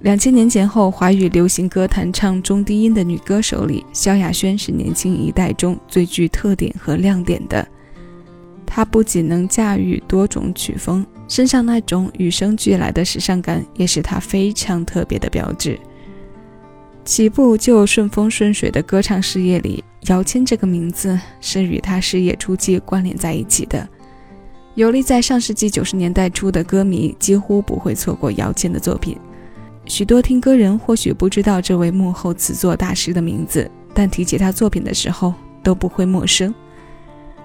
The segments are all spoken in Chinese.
两千年前后，华语流行歌坛唱中低音的女歌手里，萧亚轩是年轻一代中最具特点和亮点的。她不仅能驾驭多种曲风，身上那种与生俱来的时尚感，也是她非常特别的标志。起步就顺风顺水的歌唱事业里，姚谦这个名字是与她事业初期关联在一起的。游历在上世纪九十年代初的歌迷几乎不会错过姚谦的作品。许多听歌人或许不知道这位幕后词作大师的名字，但提起他作品的时候都不会陌生。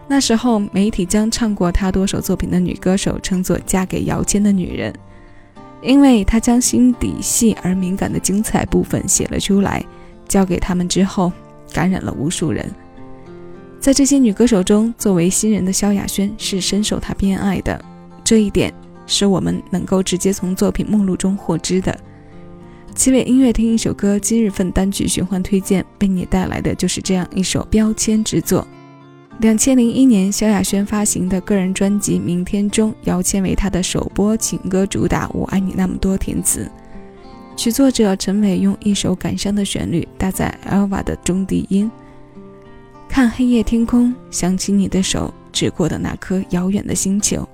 那时候，媒体将唱过他多首作品的女歌手称作“嫁给姚谦的女人”，因为她将心底细而敏感的精彩部分写了出来，交给他们之后，感染了无数人。在这些女歌手中，作为新人的萧亚轩是深受他偏爱的，这一点是我们能够直接从作品目录中获知的。七位音乐听一首歌，今日份单曲循环推荐为你带来的就是这样一首标签之作。两千零一年，萧亚轩发行的个人专辑《明天》中，姚谦为他的首播情歌主打《我爱你那么多》填词，曲作者陈伟用一首感伤的旋律搭载 Elva 的中低音。看黑夜天空，想起你的手指过的那颗遥远的星球。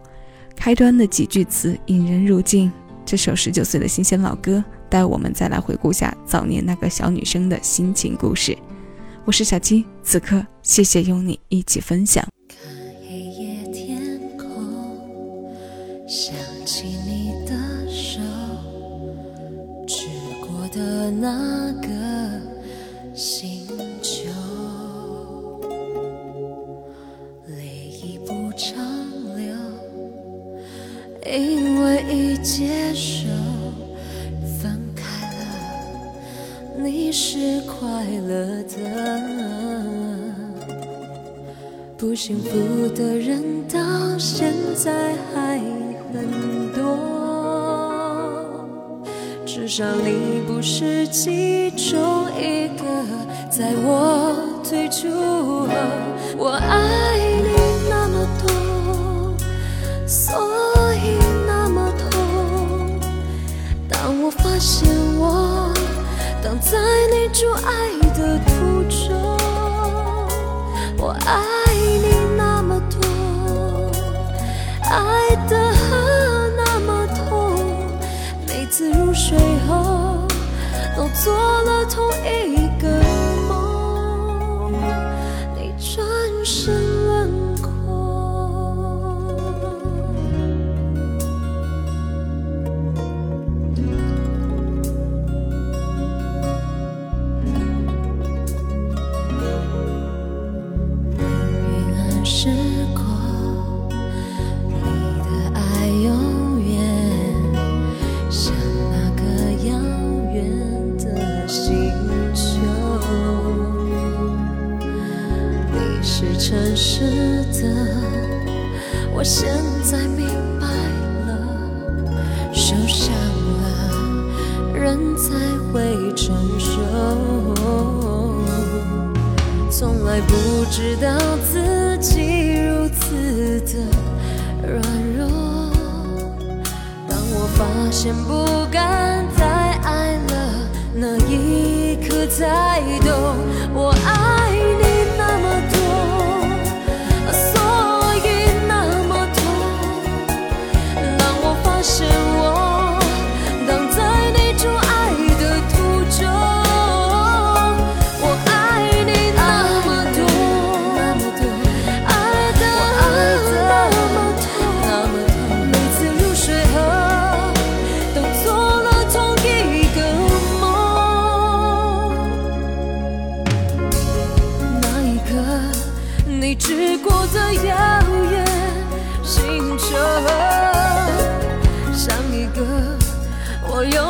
开端的几句词引人入境。这首十九岁的新鲜老歌。带我们再来回顾下早年那个小女生的心情故事。我是小七，此刻谢谢有你一起分享。看黑夜天空，想起你的手，指过的那个接受分开了。你是快乐的，不幸福的人到现在还很多。至少你不是其中一个，在我退出后，我爱我发现我。挡在你阻碍的途中，我爱你那么多，爱的那么痛，每次入睡后都做了同一个是诚实的我现在明白了，受伤了，人才会成熟。从来不知道自己如此的软弱。当我发现不敢再爱了，那一刻才你只顾在遥远星球像一个我有